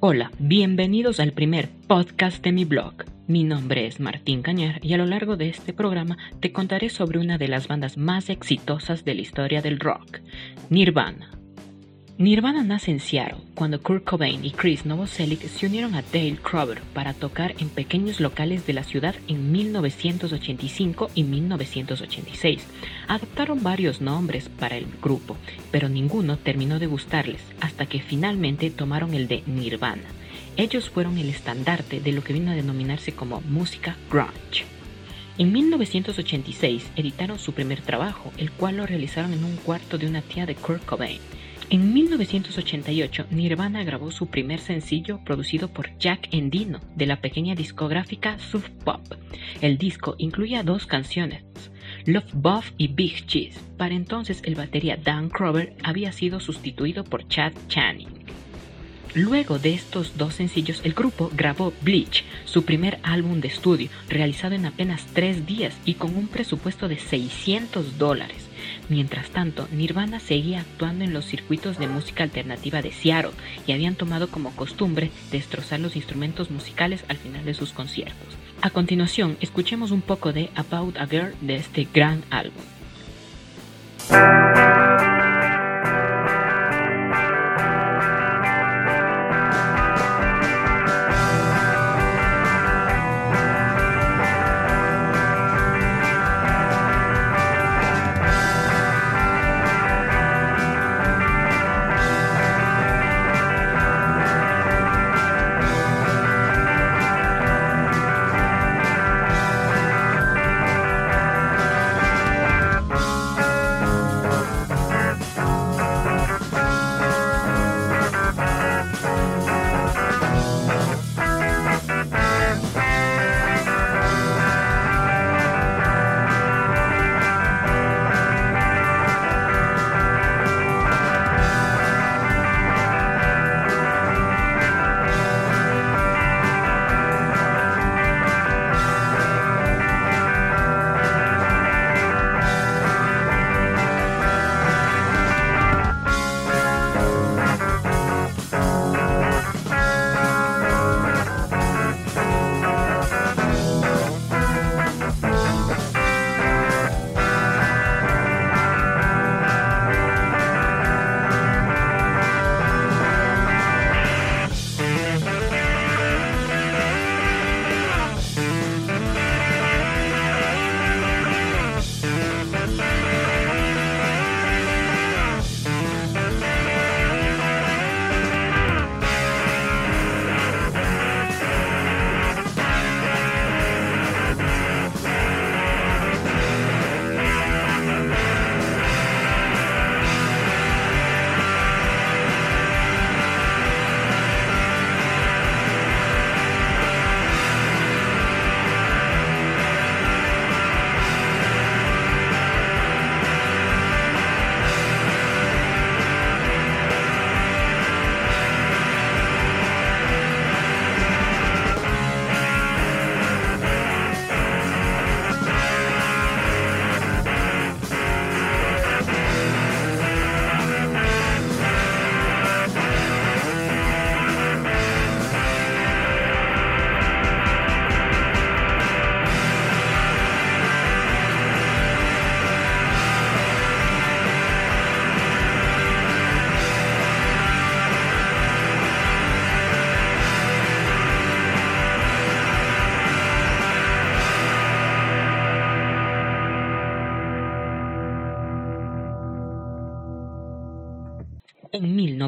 Hola, bienvenidos al primer podcast de mi blog. Mi nombre es Martín Cañar y a lo largo de este programa te contaré sobre una de las bandas más exitosas de la historia del rock, Nirvana. Nirvana nace en Seattle cuando Kurt Cobain y Chris Novoselic se unieron a Dale Crover para tocar en pequeños locales de la ciudad en 1985 y 1986. Adoptaron varios nombres para el grupo, pero ninguno terminó de gustarles hasta que finalmente tomaron el de Nirvana. Ellos fueron el estandarte de lo que vino a denominarse como música grunge. En 1986 editaron su primer trabajo, el cual lo realizaron en un cuarto de una tía de Kurt Cobain. En 1988, Nirvana grabó su primer sencillo producido por Jack Endino de la pequeña discográfica Sub Pop. El disco incluía dos canciones, Love Buff y Big Cheese. Para entonces el batería Dan Crover había sido sustituido por Chad Channing. Luego de estos dos sencillos, el grupo grabó Bleach, su primer álbum de estudio, realizado en apenas tres días y con un presupuesto de 600 dólares. Mientras tanto, Nirvana seguía actuando en los circuitos de música alternativa de Seattle y habían tomado como costumbre destrozar los instrumentos musicales al final de sus conciertos. A continuación, escuchemos un poco de About a Girl de este gran álbum.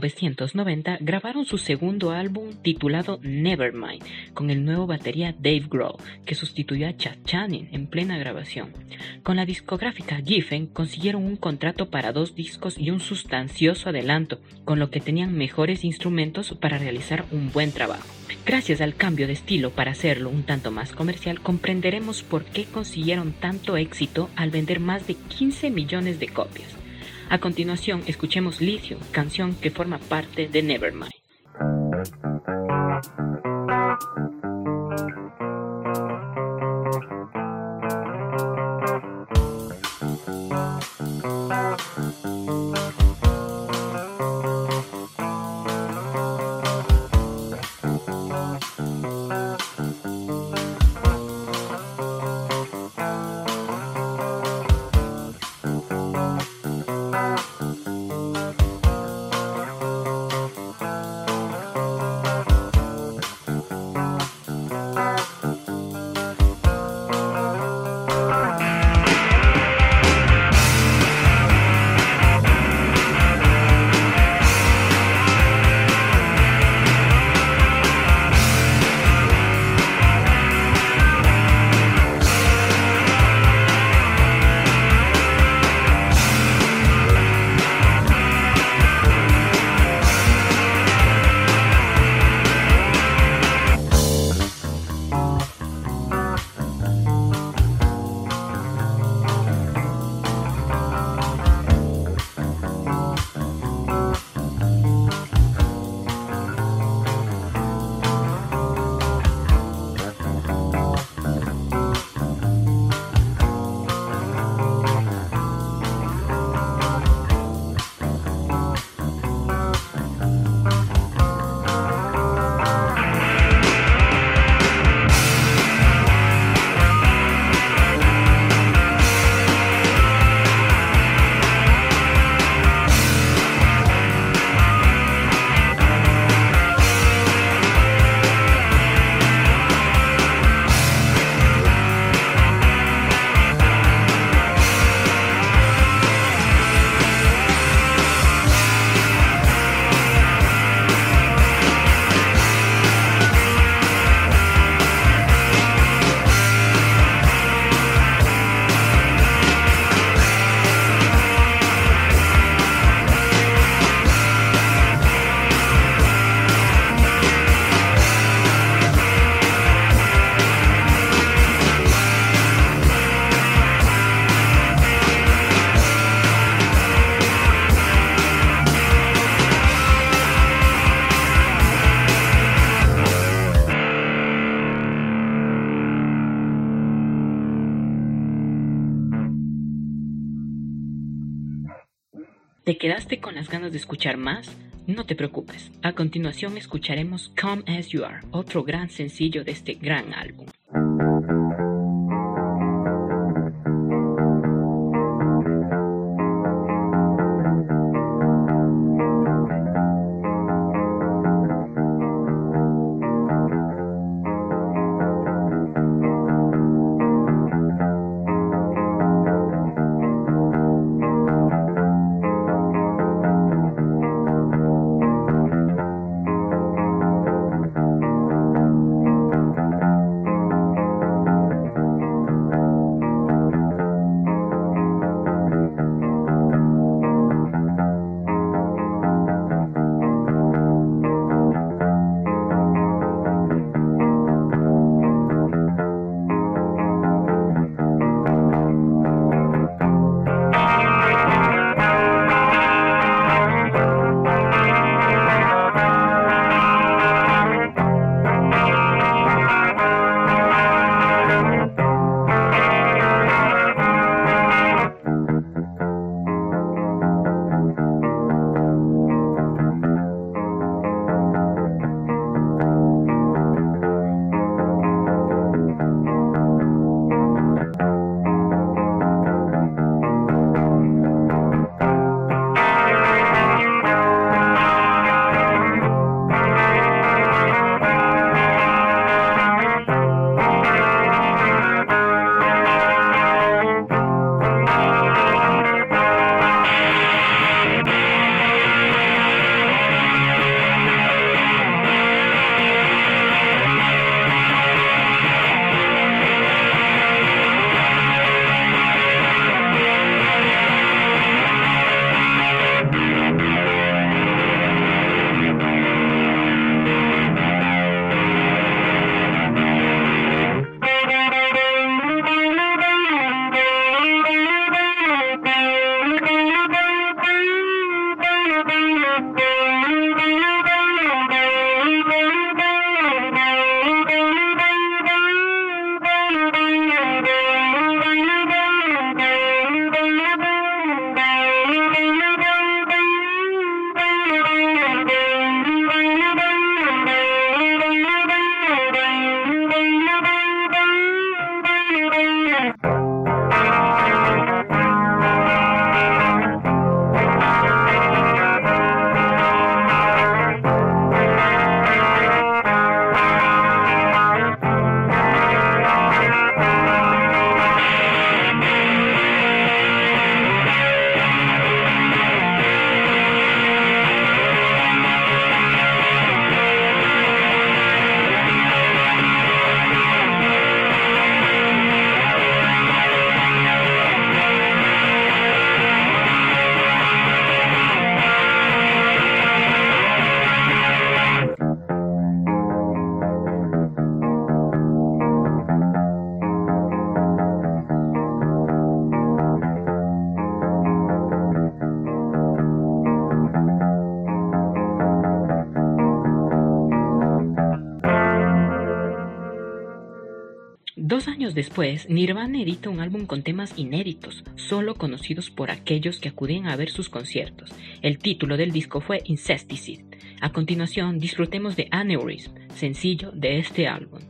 1990 grabaron su segundo álbum titulado Nevermind con el nuevo batería Dave Grohl, que sustituyó a Chad Channing en plena grabación. Con la discográfica Giffen consiguieron un contrato para dos discos y un sustancioso adelanto, con lo que tenían mejores instrumentos para realizar un buen trabajo. Gracias al cambio de estilo para hacerlo un tanto más comercial, comprenderemos por qué consiguieron tanto éxito al vender más de 15 millones de copias. A continuación, escuchemos Lithium, canción que forma parte de Nevermind. Quedaste con las ganas de escuchar más? No te preocupes, a continuación escucharemos Come As You Are, otro gran sencillo de este gran álbum. Después, Nirvana edita un álbum con temas inéditos, solo conocidos por aquellos que acuden a ver sus conciertos. El título del disco fue Incesticide. A continuación, disfrutemos de Aneurysm, sencillo de este álbum.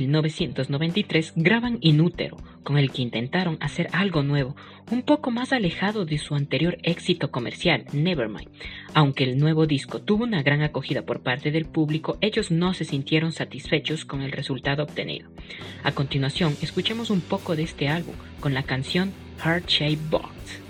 1993 graban Inútero, con el que intentaron hacer algo nuevo, un poco más alejado de su anterior éxito comercial, Nevermind. Aunque el nuevo disco tuvo una gran acogida por parte del público, ellos no se sintieron satisfechos con el resultado obtenido. A continuación, escuchemos un poco de este álbum con la canción Heart Shaped Box.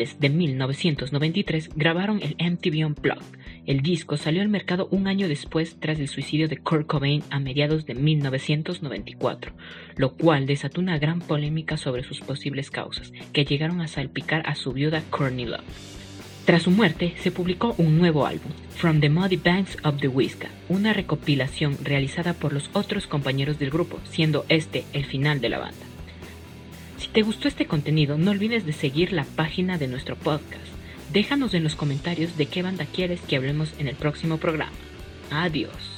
Finales de 1993 grabaron el MTV Unplugged. El disco salió al mercado un año después tras el suicidio de Kurt Cobain a mediados de 1994, lo cual desató una gran polémica sobre sus posibles causas, que llegaron a salpicar a su viuda Courtney Love. Tras su muerte, se publicó un nuevo álbum, From the Muddy Banks of the Whiska, una recopilación realizada por los otros compañeros del grupo, siendo este el final de la banda. Si te gustó este contenido, no olvides de seguir la página de nuestro podcast. Déjanos en los comentarios de qué banda quieres que hablemos en el próximo programa. Adiós.